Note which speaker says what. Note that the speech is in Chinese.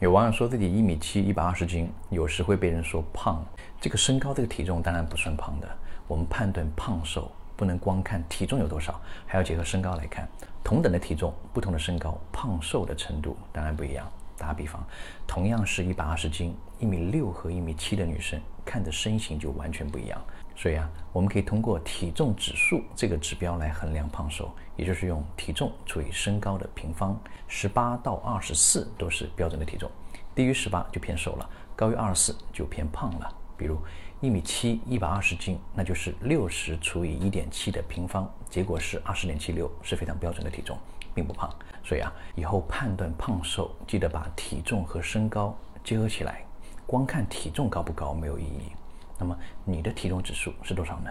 Speaker 1: 有网友说自己一米七，一百二十斤，有时会被人说胖。这个身高，这个体重当然不算胖的。我们判断胖瘦不能光看体重有多少，还要结合身高来看。同等的体重，不同的身高，胖瘦的程度当然不一样。打比方，同样是一百二十斤，一米六和一米七的女生，看着身形就完全不一样。所以啊，我们可以通过体重指数这个指标来衡量胖瘦，也就是用体重除以身高的平方，十八到二十四都是标准的体重，低于十八就偏瘦了，高于二十四就偏胖了。比如一米七，一百二十斤，那就是六十除以一点七的平方，结果是二十点七六，是非常标准的体重，并不胖。所以啊，以后判断胖瘦，记得把体重和身高结合起来，光看体重高不高没有意义。那么你的体重指数是多少呢？